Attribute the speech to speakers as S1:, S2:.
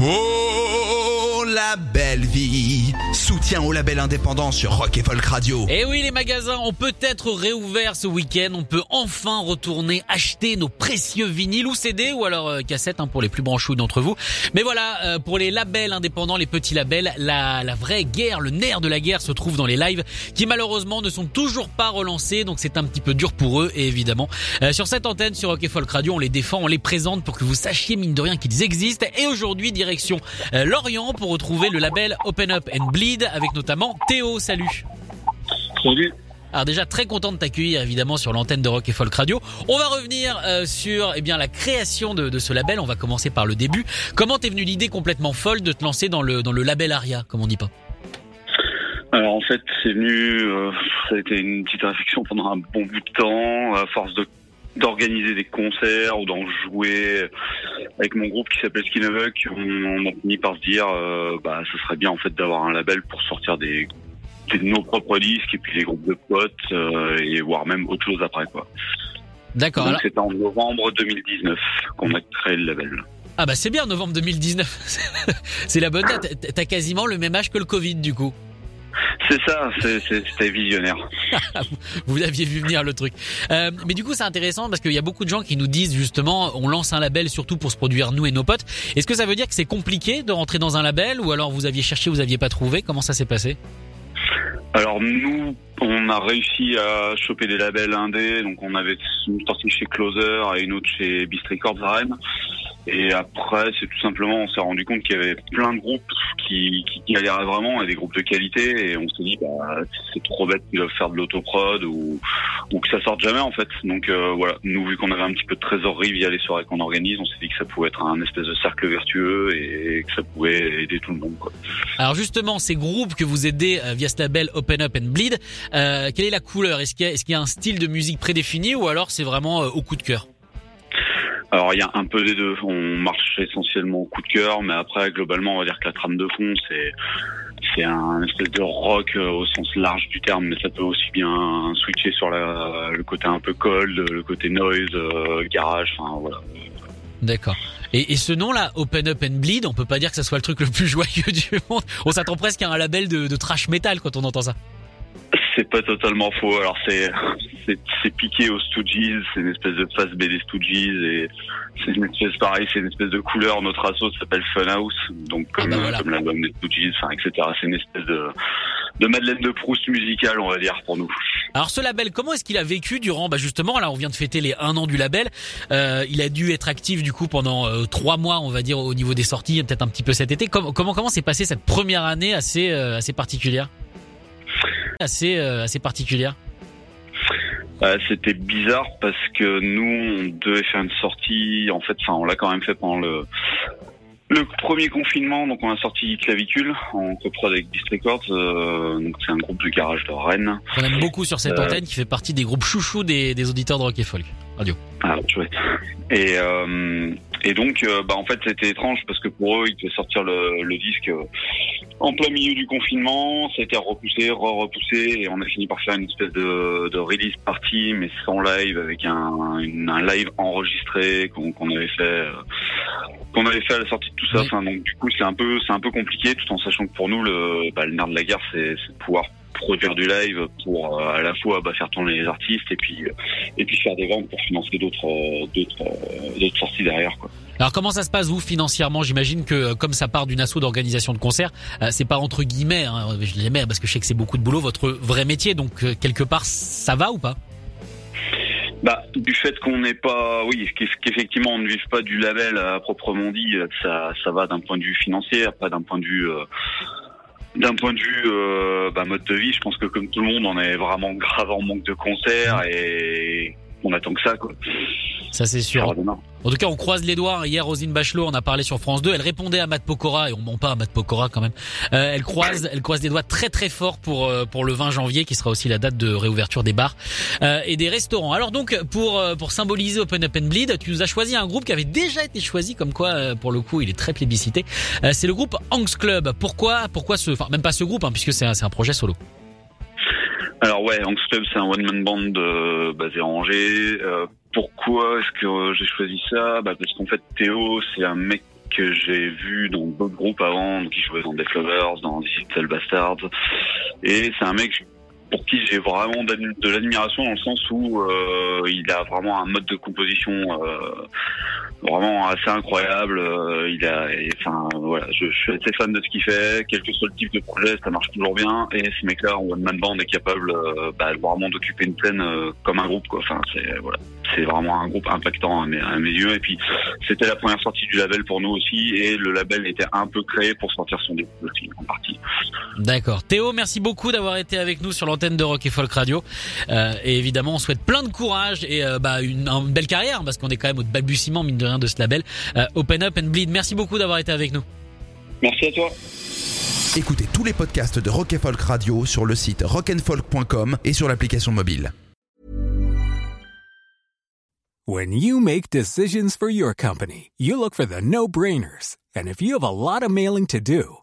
S1: Whoa! Belle vie Soutien au label indépendant sur Rock et Folk Radio.
S2: Et Eh oui, les magasins ont peut-être réouvert ce week-end. On peut enfin retourner acheter nos précieux vinyles ou CD ou alors euh, cassettes hein, pour les plus branchouilles d'entre vous. Mais voilà, euh, pour les labels indépendants, les petits labels, la, la vraie guerre, le nerf de la guerre se trouve dans les lives qui malheureusement ne sont toujours pas relancés. Donc c'est un petit peu dur pour eux. Et évidemment, euh, sur cette antenne, sur Rock et Folk Radio, on les défend, on les présente pour que vous sachiez mine de rien qu'ils existent. Et aujourd'hui, direction euh, Lorient pour retrouver le label Open Up and Bleed avec notamment Théo. Salut.
S3: Salut.
S2: Alors déjà très content de t'accueillir évidemment sur l'antenne de Rock et Folk Radio. On va revenir euh, sur eh bien la création de, de ce label. On va commencer par le début. Comment t'es venue l'idée complètement folle de te lancer dans le dans le label Aria, comme on dit pas?
S3: Alors en fait, c'est venu, euh, ça a été une petite réflexion pendant un bon bout de temps, à force de d'organiser des concerts ou d'en jouer avec mon groupe qui s'appelle Skinavuk, on, on a fini par se dire, euh, bah, ce serait bien en fait d'avoir un label pour sortir des, des- nos propres disques et puis les groupes de potes euh, et voire même autre chose après quoi.
S2: D'accord.
S3: Donc
S2: alors-
S3: c'était en novembre 2019 qu'on a créé le label.
S2: Ah bah c'est bien novembre 2019. c'est la bonne date. T'as quasiment le même âge que le Covid du coup.
S3: C'est ça, c'est- c'est- c'était visionnaire.
S2: Vous l'aviez vu venir le truc. Euh, mais du coup c'est intéressant parce qu'il y a beaucoup de gens qui nous disent justement on lance un label surtout pour se produire nous et nos potes. Est-ce que ça veut dire que c'est compliqué de rentrer dans un label ou alors vous aviez cherché vous aviez pas trouvé? Comment ça s'est passé?
S3: Alors nous, on a réussi à choper des labels indés, donc on avait une sortie chez Closer et une autre chez Beast Records à Rennes. Et après, c'est tout simplement, on s'est rendu compte qu'il y avait plein de groupes qui, qui galéraient vraiment et des groupes de qualité et on s'est dit, bah, c'est trop bête qu'ils doivent faire de l'autoprod ou, ou que ça sorte jamais en fait. Donc euh, voilà, nous vu qu'on avait un petit peu de trésorerie via les soirées qu'on organise, on s'est dit que ça pouvait être un espèce de cercle vertueux et que ça pouvait aider tout le monde. Quoi.
S2: Alors justement, ces groupes que vous aidez euh, via ce label Open Up and Bleed, euh, quelle est la couleur? Est-ce qu'il y, qu'il y a un style de musique prédéfini ou alors c'est vraiment euh, au coup de cœur?
S3: Alors il y a un peu des deux. On marche essentiellement au coup de cœur, mais après globalement on va dire que la trame de fond c'est c'est un espèce de rock euh, au sens large du terme, mais ça peut aussi bien switcher sur la, le côté un peu cold, le côté noise, euh, garage, enfin voilà.
S2: D'accord. Et, ce nom-là, Open Up and Bleed, on peut pas dire que ça soit le truc le plus joyeux du monde. On s'attend presque à un label de trash metal quand on entend ça.
S3: C'est pas totalement faux. Alors c'est piqué aux Stooges, c'est une espèce de face B des Stooges et c'est une espèce pareil, c'est une espèce de couleur. Notre assaut s'appelle Funhouse, donc comme,
S2: Ah bah voilà.
S3: comme l'album des Stooges, enfin etc. C'est une espèce de de Madeleine de Proust musicale, on va dire pour nous.
S2: Alors ce label, comment est-ce qu'il a vécu durant, bah justement, là on vient de fêter les un an du label. Euh, il a dû être actif du coup pendant euh, trois mois, on va dire, au niveau des sorties, peut-être un petit peu cet été. Comment comment comment s'est passée cette première année assez euh, assez particulière? Assez euh, assez particulière.
S3: Euh, C'était bizarre parce que nous, on devait faire une sortie. En fait, enfin, on l'a quand même fait pendant le le premier confinement. Donc, on a sorti Clavicule en coprod avec Beast Records. euh, donc, c'est un groupe de garage de Rennes.
S2: On aime beaucoup sur cette
S3: Euh.
S2: antenne qui fait partie des groupes chouchous des, des auditeurs de rock et folk. Radio.
S3: Ah, chouette. Et, et donc, euh, bah, en fait, c'était étrange parce que pour eux, ils devaient sortir le, le disque euh, en plein milieu du confinement. Ça a été repoussé, re-repoussé, et on a fini par faire une espèce de, de release party, mais sans live, avec un, une- un live enregistré qu'on avait fait, euh, qu'on avait fait à la sortie de tout ça.
S2: Oui.
S3: Enfin, donc, du coup, c'est un peu, c'est un peu compliqué, tout en sachant que pour nous, le, bah, le nerf de la guerre, c'est c'est de pouvoir produire du live pour euh, à la fois bah, faire tourner les artistes et puis euh, et puis faire des ventes pour financer d'autres euh, d'autres d'autres sorties derrière quoi.
S2: Alors comment ça se passe vous financièrement? J'imagine que comme ça part d'une asso d'organisation de concerts, c'est pas entre guillemets, hein, je les mets parce que je sais que c'est beaucoup de boulot, votre vrai métier. Donc quelque part ça va ou pas?
S3: Bah du fait qu'on n'est pas oui qu'eff- qu'effectivement on ne vive pas du label à proprement dit, ça ça va d'un point de vue financier, après d'un point de vue euh, d'un point de vue euh, bah, mode de vie, je pense que comme tout le monde, on est vraiment grave en manque de concerts et qu'on attend que ça, quoi.
S2: Ça c'est sûr. En tout cas, on croise les doigts. Hier, Rosine Bachelot, on a parlé sur France 2. Elle répondait à Matt Pokora et on ment pas à Matt Pokora quand même. Euh, elle croise, elle croise les doigts très très fort pour euh, pour le 20 janvier, qui sera aussi la date de réouverture des bars euh, et des restaurants. Alors donc, pour pour symboliser Open Up and Bleed, tu nous as choisi un groupe qui avait déjà été choisi, comme quoi, pour le coup, il est très plébiscité. c'est le groupe Angst Club. Pourquoi pourquoi ce, enfin même pas ce groupe, hein, puisque c'est un, c'est un projet solo.
S3: Alors ouais, Angst Club, c'est un one man band basé en Angers. Pourquoi est-ce que j'ai choisi ça? Bah Parce qu'en fait, Théo, c'est un mec que j'ai vu dans d'autres groupes avant, donc il jouait dans Death Lovers, dans Digital Bastards, et c'est un mec pour qui j'ai vraiment de l'admiration dans le sens où euh, il a vraiment un mode de composition euh, vraiment assez incroyable. Euh, il a, enfin voilà, je, je, suis assez fan de ce qu'il fait. Quel que soit le type de projet, ça marche toujours bien. Et ce mec-là, en one man band, est capable euh, bah, vraiment d'occuper une scène euh, comme un groupe. Quoi. Enfin, c'est voilà, c'est vraiment un groupe impactant à mes, à mes yeux. Et puis c'était la première sortie du label pour nous aussi, et le label était un peu créé pour sortir son début aussi en partie.
S2: D'accord. Théo, merci beaucoup d'avoir été avec nous sur l'antenne de Rock et Folk Radio. et évidemment, on souhaite plein de courage et bah, une, une belle carrière parce qu'on est quand même au balbutiement mine de de ce label euh, Open Up and Bleed. Merci beaucoup d'avoir été avec nous.
S3: Merci à toi.
S1: Écoutez tous les podcasts de Rock Folk Radio sur le site rockandfolk.com et sur l'application mobile.
S4: When you make decisions for your company, you look for the no-brainers. And if you have a lot of mailing to do,